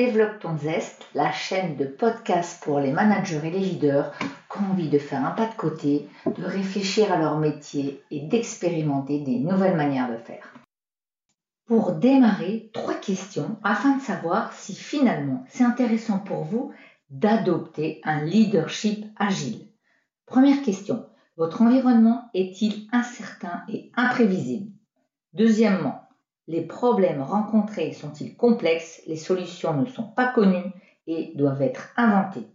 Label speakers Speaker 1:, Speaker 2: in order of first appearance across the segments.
Speaker 1: Développe ton zeste, la chaîne de podcast pour les managers et les leaders qui ont envie de faire un pas de côté, de réfléchir à leur métier et d'expérimenter des nouvelles manières de faire. Pour démarrer, trois questions afin de savoir si finalement c'est intéressant pour vous d'adopter un leadership agile. Première question, votre environnement est-il incertain et imprévisible? Deuxièmement, les problèmes rencontrés sont-ils complexes? Les solutions ne sont pas connues et doivent être inventées.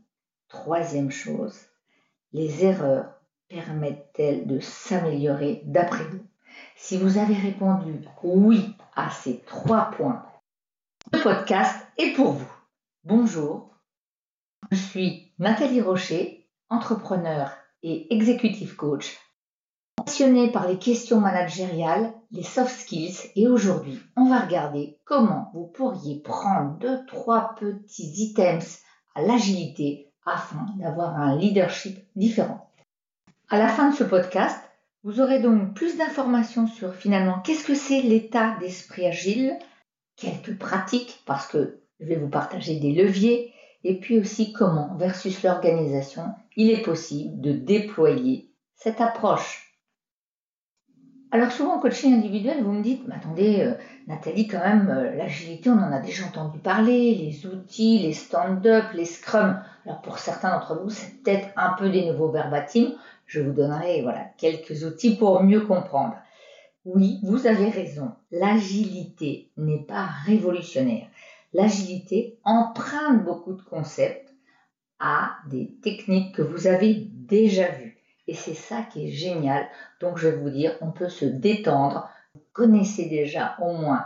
Speaker 1: Troisième chose, les erreurs permettent-elles de s'améliorer d'après vous? Si vous avez répondu oui à ces trois points, le podcast est pour vous. Bonjour, je suis Nathalie Rocher, entrepreneur et executive coach passionné par les questions managériales, les soft skills, et aujourd'hui, on va regarder comment vous pourriez prendre deux, trois petits items à l'agilité afin d'avoir un leadership différent. À la fin de ce podcast, vous aurez donc plus d'informations sur finalement qu'est-ce que c'est l'état d'esprit agile, quelques pratiques parce que je vais vous partager des leviers et puis aussi comment versus l'organisation il est possible de déployer cette approche. Alors souvent en coaching individuel, vous me dites, mais attendez, euh, Nathalie, quand même, euh, l'agilité, on en a déjà entendu parler, les outils, les stand-up, les scrums. Alors pour certains d'entre vous, c'est peut-être un peu des nouveaux verbatims. Je vous donnerai voilà, quelques outils pour mieux comprendre. Oui, vous avez raison, l'agilité n'est pas révolutionnaire. L'agilité emprunte beaucoup de concepts à des techniques que vous avez déjà vues. Et c'est ça qui est génial. Donc je vais vous dire, on peut se détendre. Vous connaissez déjà au moins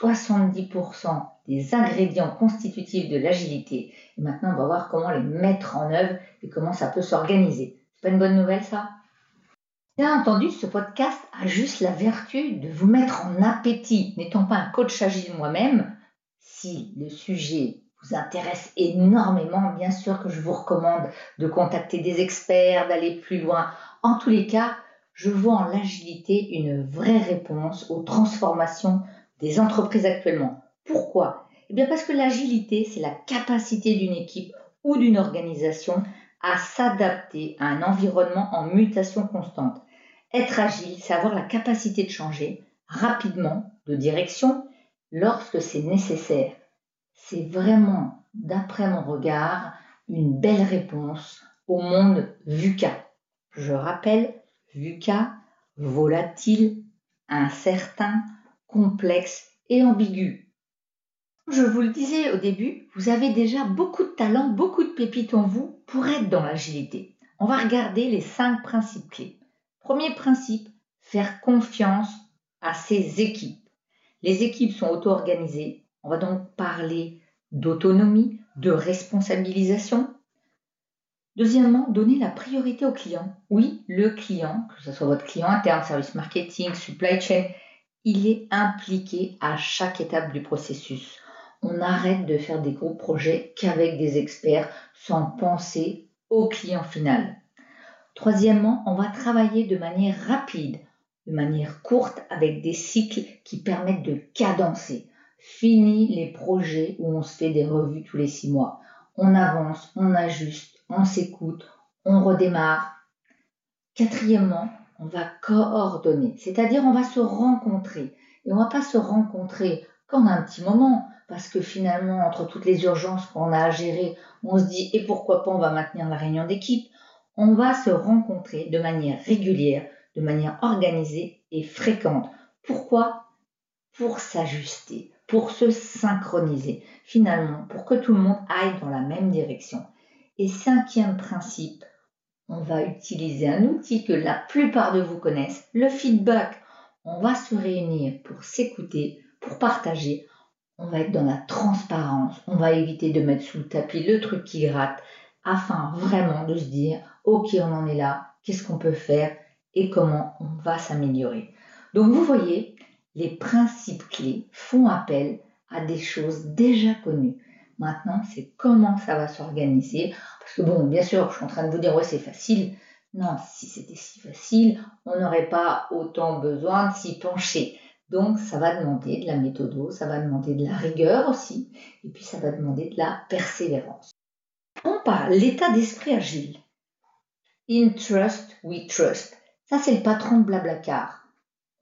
Speaker 1: 70% des ingrédients constitutifs de l'agilité. Et maintenant, on va voir comment les mettre en œuvre et comment ça peut s'organiser. C'est pas une bonne nouvelle ça? Bien entendu, ce podcast a juste la vertu de vous mettre en appétit. N'étant pas un coach agile moi-même, si le sujet intéresse énormément, bien sûr que je vous recommande de contacter des experts, d'aller plus loin. En tous les cas, je vois en l'agilité une vraie réponse aux transformations des entreprises actuellement. Pourquoi? Eh bien parce que l'agilité, c'est la capacité d'une équipe ou d'une organisation à s'adapter à un environnement en mutation constante. Être agile, c'est avoir la capacité de changer rapidement de direction lorsque c'est nécessaire c'est vraiment, d'après mon regard, une belle réponse au monde VUCA. Je rappelle, VUCA, volatile, incertain, complexe et ambigu. Je vous le disais au début, vous avez déjà beaucoup de talent, beaucoup de pépites en vous pour être dans l'agilité. On va regarder les cinq principes clés. Premier principe, faire confiance à ses équipes. Les équipes sont auto-organisées, on va donc parler d'autonomie, de responsabilisation. Deuxièmement, donner la priorité au client. Oui, le client, que ce soit votre client interne, service marketing, supply chain, il est impliqué à chaque étape du processus. On arrête de faire des gros projets qu'avec des experts sans penser au client final. Troisièmement, on va travailler de manière rapide, de manière courte, avec des cycles qui permettent de cadencer. Fini les projets où on se fait des revues tous les six mois. On avance, on ajuste, on s'écoute, on redémarre. Quatrièmement, on va coordonner, c'est-à-dire on va se rencontrer. Et on va pas se rencontrer qu'en un petit moment, parce que finalement, entre toutes les urgences qu'on a à gérer, on se dit et pourquoi pas on va maintenir la réunion d'équipe. On va se rencontrer de manière régulière, de manière organisée et fréquente. Pourquoi? Pour s'ajuster, pour se synchroniser, finalement, pour que tout le monde aille dans la même direction. Et cinquième principe, on va utiliser un outil que la plupart de vous connaissent, le feedback. On va se réunir pour s'écouter, pour partager. On va être dans la transparence. On va éviter de mettre sous le tapis le truc qui gratte afin vraiment de se dire, OK, on en est là, qu'est-ce qu'on peut faire et comment on va s'améliorer. Donc vous voyez, les principes clés font appel à des choses déjà connues. Maintenant, c'est comment ça va s'organiser. Parce que bon, bien sûr, je suis en train de vous dire, ouais, c'est facile. Non, si c'était si facile, on n'aurait pas autant besoin de s'y pencher. Donc ça va demander de la méthode, ça va demander de la rigueur aussi, et puis ça va demander de la persévérance. On parle l'état d'esprit agile. In trust, we trust. Ça c'est le patron de Blablacar.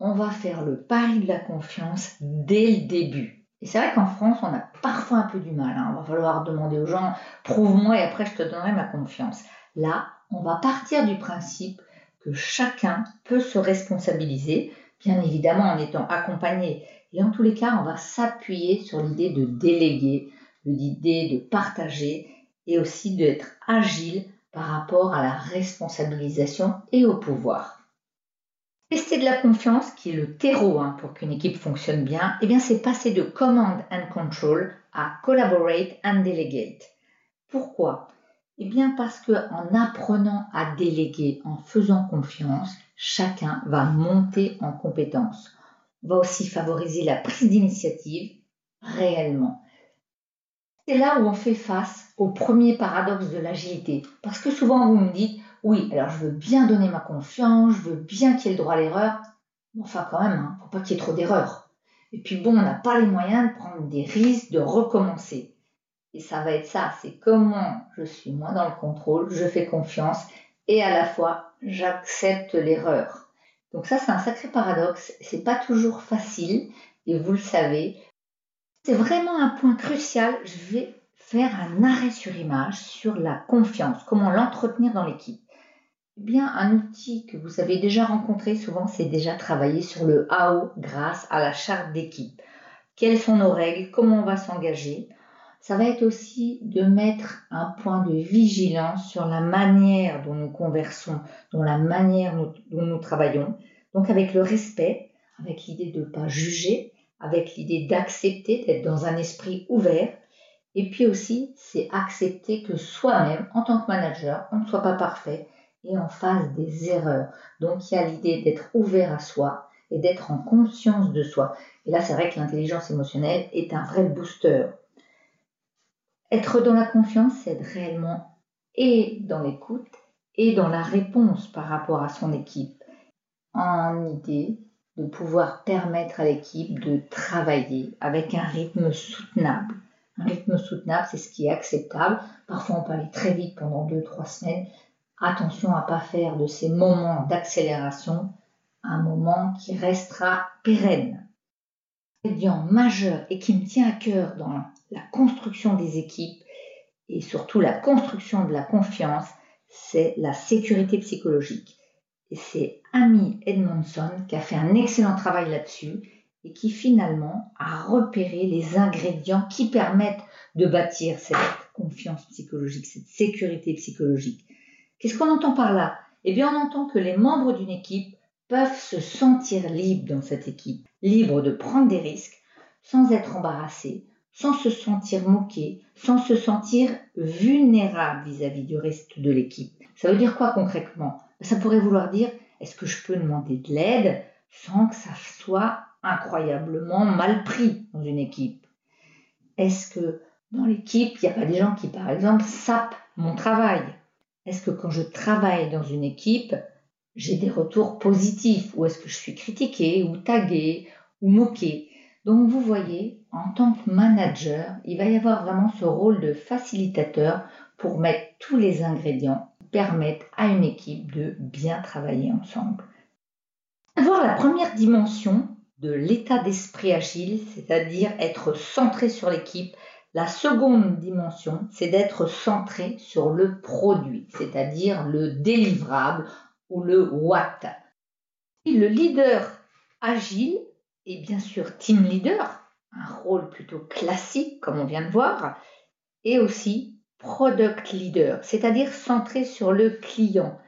Speaker 1: On va faire le pari de la confiance dès le début. Et c'est vrai qu'en France, on a parfois un peu du mal. Hein. On va falloir demander aux gens, prouve-moi et après je te donnerai ma confiance. Là, on va partir du principe que chacun peut se responsabiliser, bien évidemment en étant accompagné. Et en tous les cas, on va s'appuyer sur l'idée de déléguer, l'idée de partager et aussi d'être agile par rapport à la responsabilisation et au pouvoir. Tester de la confiance, qui est le terreau hein, pour qu'une équipe fonctionne bien, eh bien c'est passer de command and control à collaborate and delegate. Pourquoi? Eh bien parce qu'en apprenant à déléguer, en faisant confiance, chacun va monter en compétence. On va aussi favoriser la prise d'initiative réellement. C'est là où on fait face au premier paradoxe de l'agilité. Parce que souvent vous me dites, oui, alors je veux bien donner ma confiance, je veux bien qu'il y ait le droit à l'erreur, enfin quand même, hein, faut pas qu'il y ait trop d'erreurs. Et puis bon, on n'a pas les moyens de prendre des risques, de recommencer. Et ça va être ça, c'est comment je suis moins dans le contrôle, je fais confiance et à la fois j'accepte l'erreur. Donc ça c'est un sacré paradoxe, c'est pas toujours facile et vous le savez. C'est vraiment un point crucial, je vais faire un arrêt sur image sur la confiance, comment l'entretenir dans l'équipe. Eh bien, un outil que vous avez déjà rencontré souvent, c'est déjà travailler sur le AO grâce à la charte d'équipe. Quelles sont nos règles? Comment on va s'engager? Ça va être aussi de mettre un point de vigilance sur la manière dont nous conversons, dont la manière dont nous travaillons. Donc avec le respect, avec l'idée de ne pas juger, avec l'idée d'accepter, d'être dans un esprit ouvert. Et puis aussi, c'est accepter que soi-même, en tant que manager, on ne soit pas parfait et en face des erreurs. Donc il y a l'idée d'être ouvert à soi et d'être en conscience de soi. Et là, c'est vrai que l'intelligence émotionnelle est un vrai booster. Être dans la confiance, c'est réellement et dans l'écoute et dans la réponse par rapport à son équipe. En idée de pouvoir permettre à l'équipe de travailler avec un rythme soutenable. Un rythme soutenable, c'est ce qui est acceptable. Parfois, on peut aller très vite pendant deux, trois semaines, Attention à pas faire de ces moments d'accélération un moment qui restera pérenne. L'ingrédient majeur et qui me tient à cœur dans la construction des équipes et surtout la construction de la confiance, c'est la sécurité psychologique. Et c'est Amy Edmondson qui a fait un excellent travail là-dessus et qui finalement a repéré les ingrédients qui permettent de bâtir cette confiance psychologique, cette sécurité psychologique. Qu'est-ce qu'on entend par là? Eh bien, on entend que les membres d'une équipe peuvent se sentir libres dans cette équipe, libres de prendre des risques sans être embarrassés, sans se sentir moqués, sans se sentir vulnérables vis-à-vis du reste de l'équipe. Ça veut dire quoi concrètement? Ça pourrait vouloir dire est-ce que je peux demander de l'aide sans que ça soit incroyablement mal pris dans une équipe? Est-ce que dans l'équipe, il n'y a pas des gens qui, par exemple, sapent mon travail? Est-ce que quand je travaille dans une équipe, j'ai des retours positifs ou est-ce que je suis critiqué ou tagué ou moqué Donc vous voyez, en tant que manager, il va y avoir vraiment ce rôle de facilitateur pour mettre tous les ingrédients qui permettent à une équipe de bien travailler ensemble. Voir la première dimension de l'état d'esprit agile, c'est-à-dire être centré sur l'équipe, la seconde dimension, c'est d'être centré sur le produit, c'est-à-dire le délivrable ou le what. le leader agile est bien sûr team leader, un rôle plutôt classique comme on vient de voir, et aussi product leader, c'est-à-dire centré sur le client.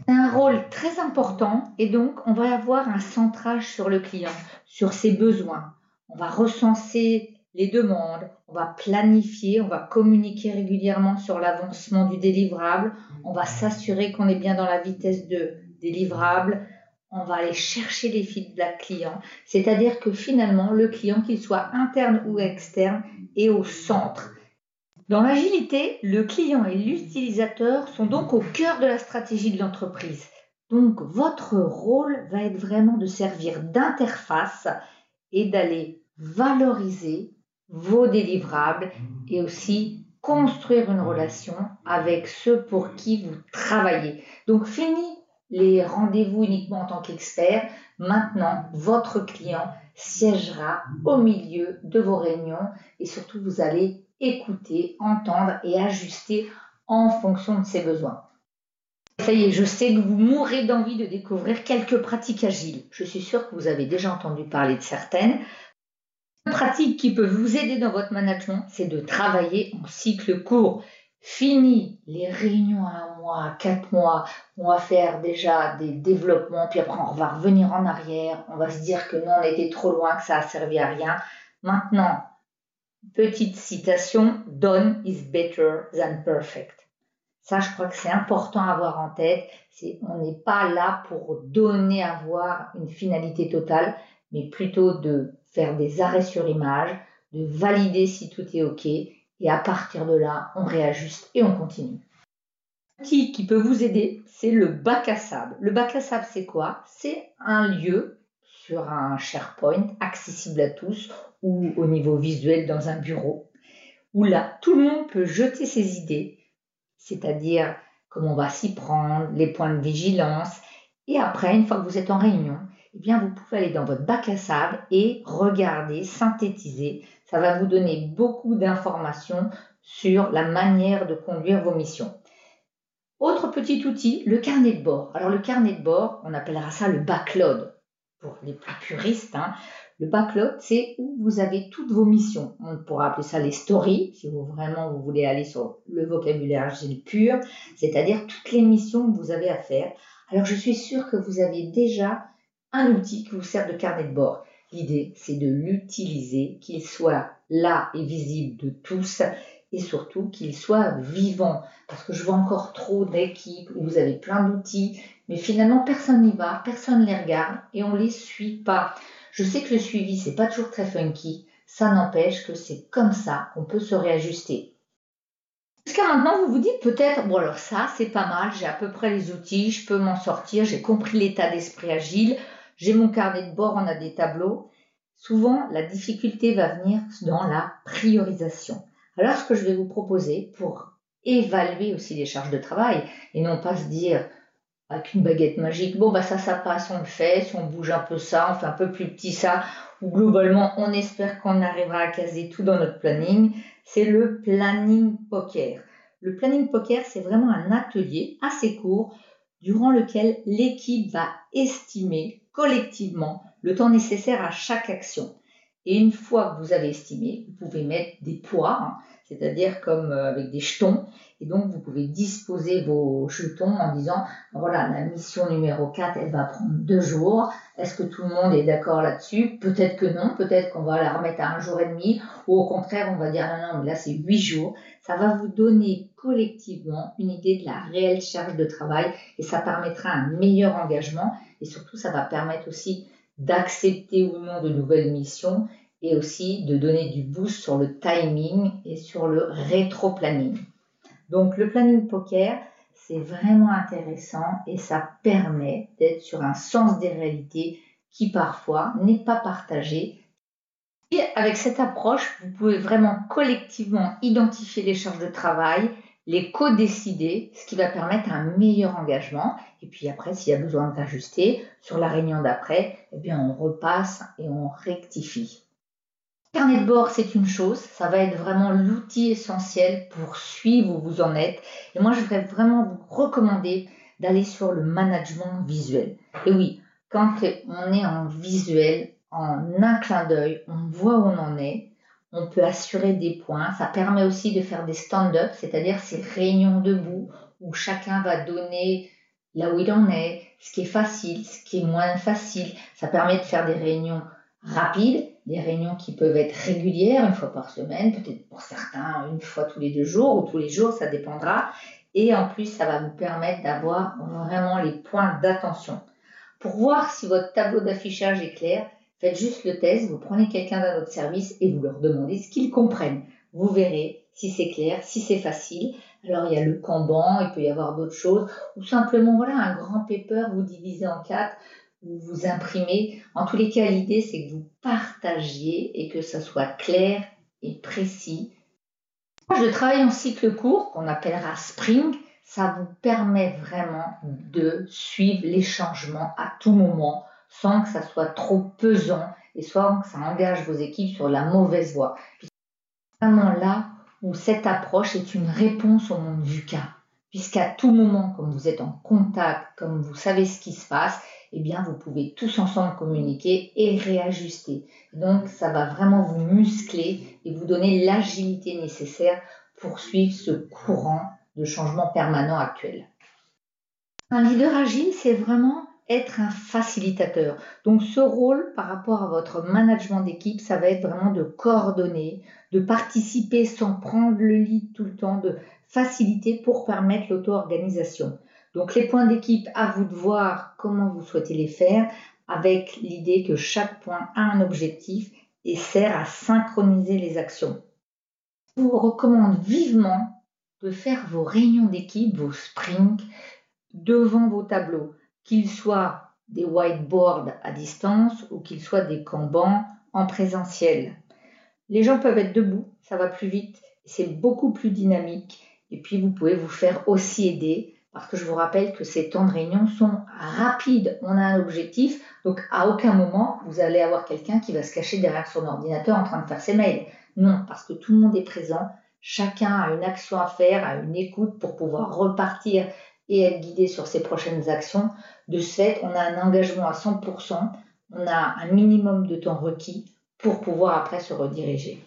Speaker 1: C'est un rôle très important et donc on va avoir un centrage sur le client, sur ses besoins. On va recenser les demandes, on va planifier, on va communiquer régulièrement sur l'avancement du délivrable, on va s'assurer qu'on est bien dans la vitesse de délivrable, on va aller chercher les feedbacks clients, c'est-à-dire que finalement le client, qu'il soit interne ou externe, est au centre. Dans l'agilité, le client et l'utilisateur sont donc au cœur de la stratégie de l'entreprise. Donc votre rôle va être vraiment de servir d'interface et d'aller valoriser vos délivrables et aussi construire une relation avec ceux pour qui vous travaillez. Donc fini les rendez-vous uniquement en tant qu'expert. Maintenant, votre client siégera au milieu de vos réunions et surtout vous allez écouter, entendre et ajuster en fonction de ses besoins. Ça y est, je sais que vous mourrez d'envie de découvrir quelques pratiques agiles. Je suis sûre que vous avez déjà entendu parler de certaines. Pratique qui peut vous aider dans votre management, c'est de travailler en cycle court. Fini les réunions à un mois, quatre mois, on va faire déjà des développements, puis après on va revenir en arrière, on va se dire que non, on était trop loin, que ça a servi à rien. Maintenant, petite citation, done is better than perfect. Ça, je crois que c'est important à avoir en tête. C'est, on n'est pas là pour donner à voir une finalité totale, mais plutôt de faire des arrêts sur image, de valider si tout est OK, et à partir de là, on réajuste et on continue. L'outil qui peut vous aider, c'est le bac à sable. Le bac à sable, c'est quoi? C'est un lieu sur un SharePoint accessible à tous ou au niveau visuel dans un bureau, où là, tout le monde peut jeter ses idées, c'est-à-dire comment on va s'y prendre, les points de vigilance. Et après, une fois que vous êtes en réunion, eh vous pouvez aller dans votre bac à sable et regarder, synthétiser. Ça va vous donner beaucoup d'informations sur la manière de conduire vos missions. Autre petit outil, le carnet de bord. Alors le carnet de bord, on appellera ça le backlog pour les plus puristes. Hein. Le backlog, c'est où vous avez toutes vos missions. On pourra appeler ça les stories, si vous vraiment vous voulez aller sur le vocabulaire agile pur, c'est-à-dire toutes les missions que vous avez à faire. Alors je suis sûre que vous avez déjà un outil qui vous sert de carnet de bord. L'idée, c'est de l'utiliser, qu'il soit là et visible de tous et surtout qu'il soit vivant. Parce que je vois encore trop d'équipes où vous avez plein d'outils, mais finalement personne n'y va, personne ne les regarde et on ne les suit pas. Je sais que le suivi, c'est pas toujours très funky. Ça n'empêche que c'est comme ça qu'on peut se réajuster. Jusqu'à maintenant, vous vous dites peut-être, bon alors ça, c'est pas mal, j'ai à peu près les outils, je peux m'en sortir, j'ai compris l'état d'esprit agile, j'ai mon carnet de bord, on a des tableaux. Souvent, la difficulté va venir dans la priorisation. Alors, ce que je vais vous proposer pour évaluer aussi les charges de travail et non pas se dire, avec une baguette magique. Bon, bah ça, ça passe, on le fait. Si on bouge un peu ça, on fait un peu plus petit ça, ou globalement, on espère qu'on arrivera à caser tout dans notre planning. C'est le planning poker. Le planning poker, c'est vraiment un atelier assez court durant lequel l'équipe va estimer collectivement le temps nécessaire à chaque action. Et une fois que vous avez estimé, vous pouvez mettre des poids, hein, c'est-à-dire comme euh, avec des jetons, et donc, vous pouvez disposer vos jetons en disant, voilà, la mission numéro 4, elle va prendre deux jours. Est-ce que tout le monde est d'accord là-dessus? Peut-être que non, peut-être qu'on va la remettre à un jour et demi, ou au contraire, on va dire, non, non, mais là, c'est huit jours. Ça va vous donner collectivement une idée de la réelle charge de travail et ça permettra un meilleur engagement. Et surtout, ça va permettre aussi d'accepter ou non de nouvelles missions et aussi de donner du boost sur le timing et sur le rétro-planning. Donc le planning poker, c'est vraiment intéressant et ça permet d'être sur un sens des réalités qui parfois n'est pas partagé. Et avec cette approche, vous pouvez vraiment collectivement identifier les charges de travail, les co-décider, ce qui va permettre un meilleur engagement. Et puis après, s'il y a besoin d'ajuster, sur la réunion d'après, eh bien, on repasse et on rectifie carnet de bord, c'est une chose, ça va être vraiment l'outil essentiel pour suivre où vous en êtes. Et moi, je voudrais vraiment vous recommander d'aller sur le management visuel. Et oui, quand on est en visuel, en un clin d'œil, on voit où on en est, on peut assurer des points. Ça permet aussi de faire des stand-up, c'est-à-dire ces réunions debout où chacun va donner là où il en est, ce qui est facile, ce qui est moins facile. Ça permet de faire des réunions rapides des réunions qui peuvent être régulières, une fois par semaine, peut-être pour certains une fois tous les deux jours ou tous les jours, ça dépendra. Et en plus, ça va vous permettre d'avoir vraiment les points d'attention. Pour voir si votre tableau d'affichage est clair, faites juste le test, vous prenez quelqu'un d'un autre service et vous leur demandez ce qu'ils comprennent. Vous verrez, si c'est clair, si c'est facile. Alors il y a le Kanban, il peut y avoir d'autres choses, ou simplement voilà un grand paper, vous divisez en quatre, vous vous imprimez. En tous les cas, l'idée c'est que vous partagiez et que ça soit clair et précis. Je travaille en cycle court qu'on appellera Spring. Ça vous permet vraiment de suivre les changements à tout moment sans que ça soit trop pesant et sans que ça engage vos équipes sur la mauvaise voie. Vraiment là où cette approche est une réponse au monde VUCA. Puisqu'à tout moment, comme vous êtes en contact, comme vous savez ce qui se passe, eh bien, vous pouvez tous ensemble communiquer et réajuster. Donc, ça va vraiment vous muscler et vous donner l'agilité nécessaire pour suivre ce courant de changement permanent actuel. Un leader agile, c'est vraiment être un facilitateur. Donc ce rôle par rapport à votre management d'équipe, ça va être vraiment de coordonner, de participer sans prendre le lead tout le temps, de faciliter pour permettre l'auto-organisation. Donc les points d'équipe, à vous de voir comment vous souhaitez les faire, avec l'idée que chaque point a un objectif et sert à synchroniser les actions. Je vous recommande vivement de faire vos réunions d'équipe, vos sprints, devant vos tableaux qu'ils soient des whiteboards à distance ou qu'ils soient des kanbans en présentiel. Les gens peuvent être debout, ça va plus vite, c'est beaucoup plus dynamique. Et puis vous pouvez vous faire aussi aider parce que je vous rappelle que ces temps de réunion sont rapides. On a un objectif, donc à aucun moment vous allez avoir quelqu'un qui va se cacher derrière son ordinateur en train de faire ses mails. Non, parce que tout le monde est présent, chacun a une action à faire, a une écoute pour pouvoir repartir et être guidé sur ses prochaines actions. De ce fait, on a un engagement à 100%, on a un minimum de temps requis pour pouvoir après se rediriger.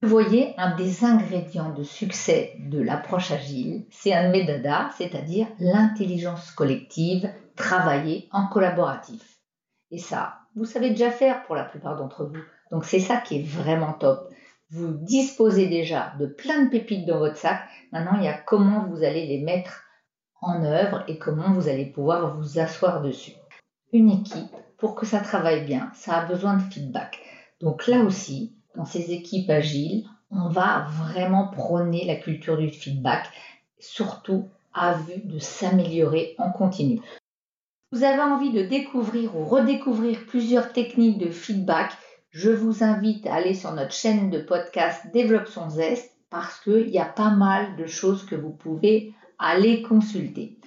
Speaker 1: Vous voyez, un des ingrédients de succès de l'approche agile, c'est un médada, c'est-à-dire l'intelligence collective travaillée en collaboratif. Et ça, vous savez déjà faire pour la plupart d'entre vous. Donc c'est ça qui est vraiment top. Vous disposez déjà de plein de pépites dans votre sac. Maintenant, il y a comment vous allez les mettre en œuvre et comment vous allez pouvoir vous asseoir dessus. Une équipe, pour que ça travaille bien, ça a besoin de feedback. Donc là aussi, dans ces équipes agiles, on va vraiment prôner la culture du feedback, surtout à vue de s'améliorer en continu. Vous avez envie de découvrir ou redécouvrir plusieurs techniques de feedback, je vous invite à aller sur notre chaîne de podcast Développe son zeste parce qu'il y a pas mal de choses que vous pouvez aller consulter.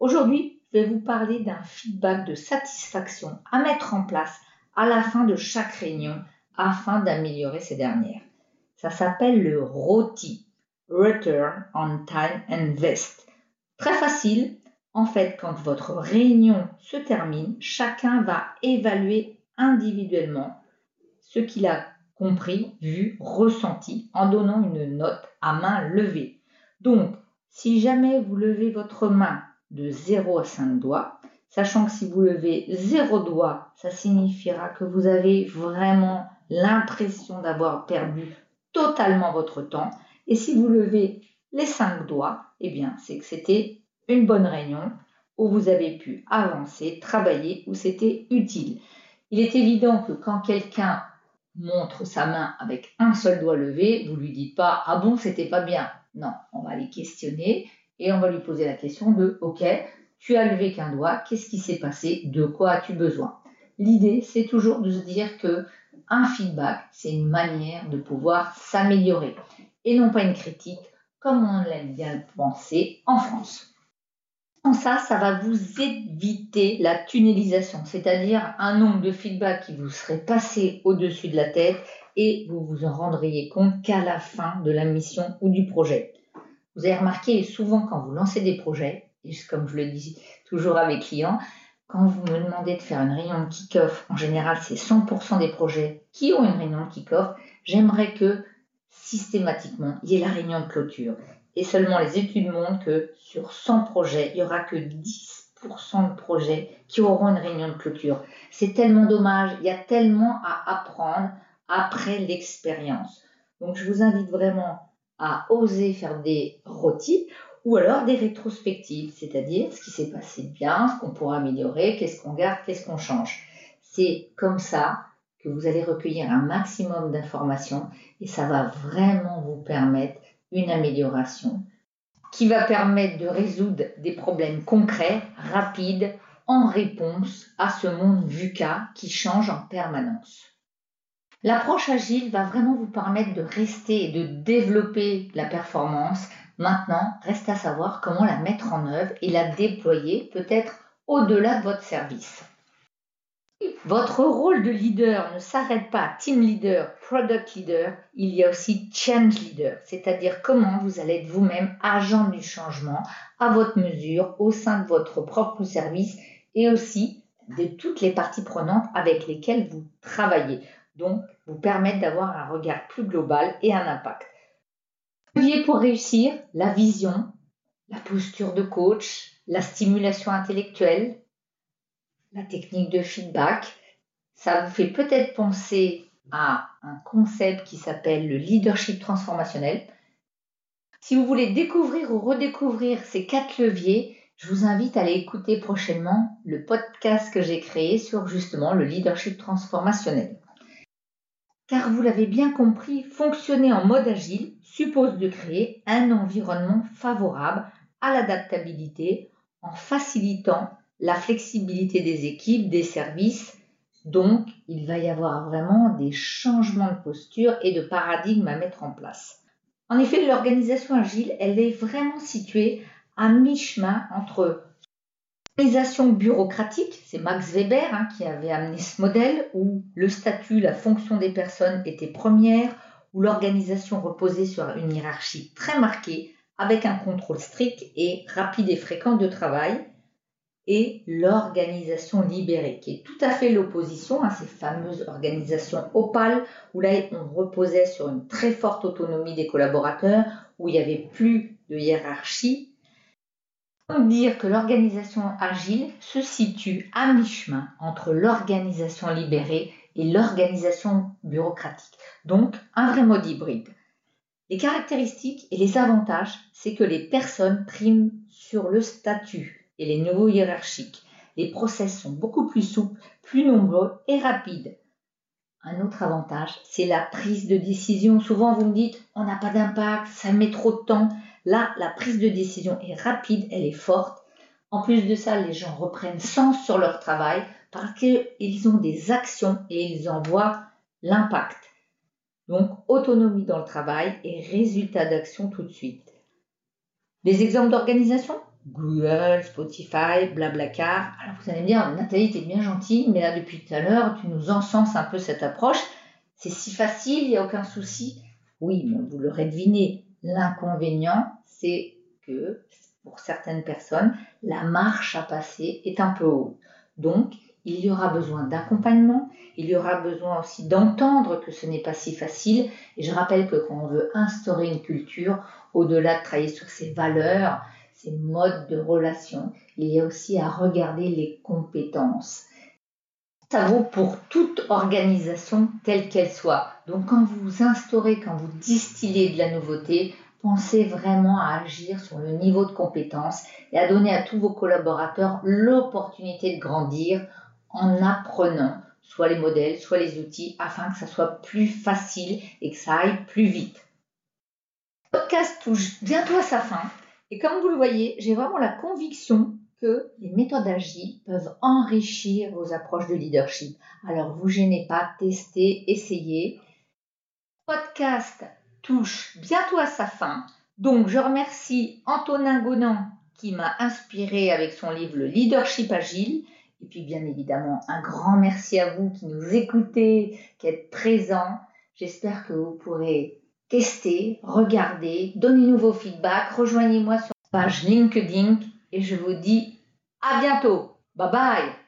Speaker 1: Aujourd'hui, je vais vous parler d'un feedback de satisfaction à mettre en place à la fin de chaque réunion afin d'améliorer ces dernières. Ça s'appelle le ROTI, Return on Time Invest. Très facile. En fait, quand votre réunion se termine, chacun va évaluer individuellement ce qu'il a compris, vu, ressenti en donnant une note à main levée. Donc, si jamais vous levez votre main de 0 à 5 doigts, sachant que si vous levez 0 doigt, ça signifiera que vous avez vraiment l'impression d'avoir perdu totalement votre temps. Et si vous levez les 5 doigts, eh bien, c'est que c'était une bonne réunion où vous avez pu avancer, travailler, où c'était utile. Il est évident que quand quelqu'un montre sa main avec un seul doigt levé, vous lui dites pas ah bon c'était pas bien. Non, on va les questionner et on va lui poser la question de OK, tu as levé qu'un doigt, qu'est-ce qui s'est passé, de quoi as-tu besoin? L'idée, c'est toujours de se dire que un feedback, c'est une manière de pouvoir s'améliorer et non pas une critique comme on l'aime bien penser en France. En ça, ça va vous éviter la tunnelisation, c'est-à-dire un nombre de feedbacks qui vous serait passé au-dessus de la tête et vous vous en rendriez compte qu'à la fin de la mission ou du projet. Vous avez remarqué souvent quand vous lancez des projets, et comme je le dis toujours à mes clients, quand vous me demandez de faire une réunion de kick-off, en général c'est 100% des projets qui ont une réunion de kick-off, j'aimerais que systématiquement il y ait la réunion de clôture. Et seulement les études montrent que sur 100 projets, il n'y aura que 10% de projets qui auront une réunion de clôture. C'est tellement dommage, il y a tellement à apprendre après l'expérience. Donc je vous invite vraiment à oser faire des rôtis ou alors des rétrospectives, c'est-à-dire ce qui s'est passé bien, ce qu'on pourra améliorer, qu'est-ce qu'on garde, qu'est-ce qu'on change. C'est comme ça que vous allez recueillir un maximum d'informations et ça va vraiment vous permettre une amélioration qui va permettre de résoudre des problèmes concrets, rapides, en réponse à ce monde VUCA qui change en permanence. L'approche agile va vraiment vous permettre de rester et de développer la performance. Maintenant, reste à savoir comment la mettre en œuvre et la déployer peut-être au-delà de votre service. Votre rôle de leader ne s'arrête pas à team leader, product leader, il y a aussi change leader, c'est-à-dire comment vous allez être vous-même agent du changement à votre mesure au sein de votre propre service et aussi de toutes les parties prenantes avec lesquelles vous travaillez. Donc, vous permettre d'avoir un regard plus global et un impact. Levier pour réussir, la vision, la posture de coach, la stimulation intellectuelle, la technique de feedback. Ça vous fait peut-être penser à un concept qui s'appelle le leadership transformationnel. Si vous voulez découvrir ou redécouvrir ces quatre leviers, je vous invite à aller écouter prochainement le podcast que j'ai créé sur justement le leadership transformationnel. Car vous l'avez bien compris, fonctionner en mode agile suppose de créer un environnement favorable à l'adaptabilité en facilitant la flexibilité des équipes, des services. Donc, il va y avoir vraiment des changements de posture et de paradigme à mettre en place. En effet, l'organisation agile, elle est vraiment située à mi-chemin entre l'organisation bureaucratique, c'est Max Weber hein, qui avait amené ce modèle, où le statut, la fonction des personnes était première, où l'organisation reposait sur une hiérarchie très marquée, avec un contrôle strict et rapide et fréquent de travail, et l'organisation libérée, qui est tout à fait l'opposition à ces fameuses organisations opales, où là on reposait sur une très forte autonomie des collaborateurs, où il n'y avait plus de hiérarchie. Dire que l'organisation agile se situe à mi-chemin entre l'organisation libérée et l'organisation bureaucratique, donc un vrai mode hybride. Les caractéristiques et les avantages, c'est que les personnes priment sur le statut, et les niveaux hiérarchiques. Les process sont beaucoup plus souples, plus nombreux et rapides. Un autre avantage, c'est la prise de décision. Souvent, vous me dites, on n'a pas d'impact, ça met trop de temps. Là, la prise de décision est rapide, elle est forte. En plus de ça, les gens reprennent sens sur leur travail parce qu'ils ont des actions et ils en voient l'impact. Donc, autonomie dans le travail et résultat d'action tout de suite. Des exemples d'organisation? Google, Spotify, Blablacar. Alors vous allez me dire, Nathalie, t'es bien gentille, mais là depuis tout à l'heure, tu nous encenses un peu cette approche. C'est si facile, il n'y a aucun souci. Oui, mais vous l'aurez deviné, l'inconvénient, c'est que pour certaines personnes, la marche à passer est un peu haute. Donc, il y aura besoin d'accompagnement, il y aura besoin aussi d'entendre que ce n'est pas si facile. Et je rappelle que quand on veut instaurer une culture, au-delà de travailler sur ses valeurs, ces modes de relation. Il y a aussi à regarder les compétences. Ça vaut pour toute organisation telle qu'elle soit. Donc quand vous instaurez, quand vous distillez de la nouveauté, pensez vraiment à agir sur le niveau de compétence et à donner à tous vos collaborateurs l'opportunité de grandir en apprenant soit les modèles, soit les outils, afin que ça soit plus facile et que ça aille plus vite. Le podcast touche bientôt à sa fin. Et comme vous le voyez, j'ai vraiment la conviction que les méthodes agiles peuvent enrichir vos approches de leadership. Alors vous gênez pas, testez, essayez. Podcast touche bientôt à sa fin. Donc je remercie Antonin Gonan qui m'a inspiré avec son livre Le leadership agile. Et puis bien évidemment, un grand merci à vous qui nous écoutez, qui êtes présents. J'espère que vous pourrez testez, regardez, donnez-nous vos rejoignez-moi sur la page LinkedIn et je vous dis à bientôt. Bye bye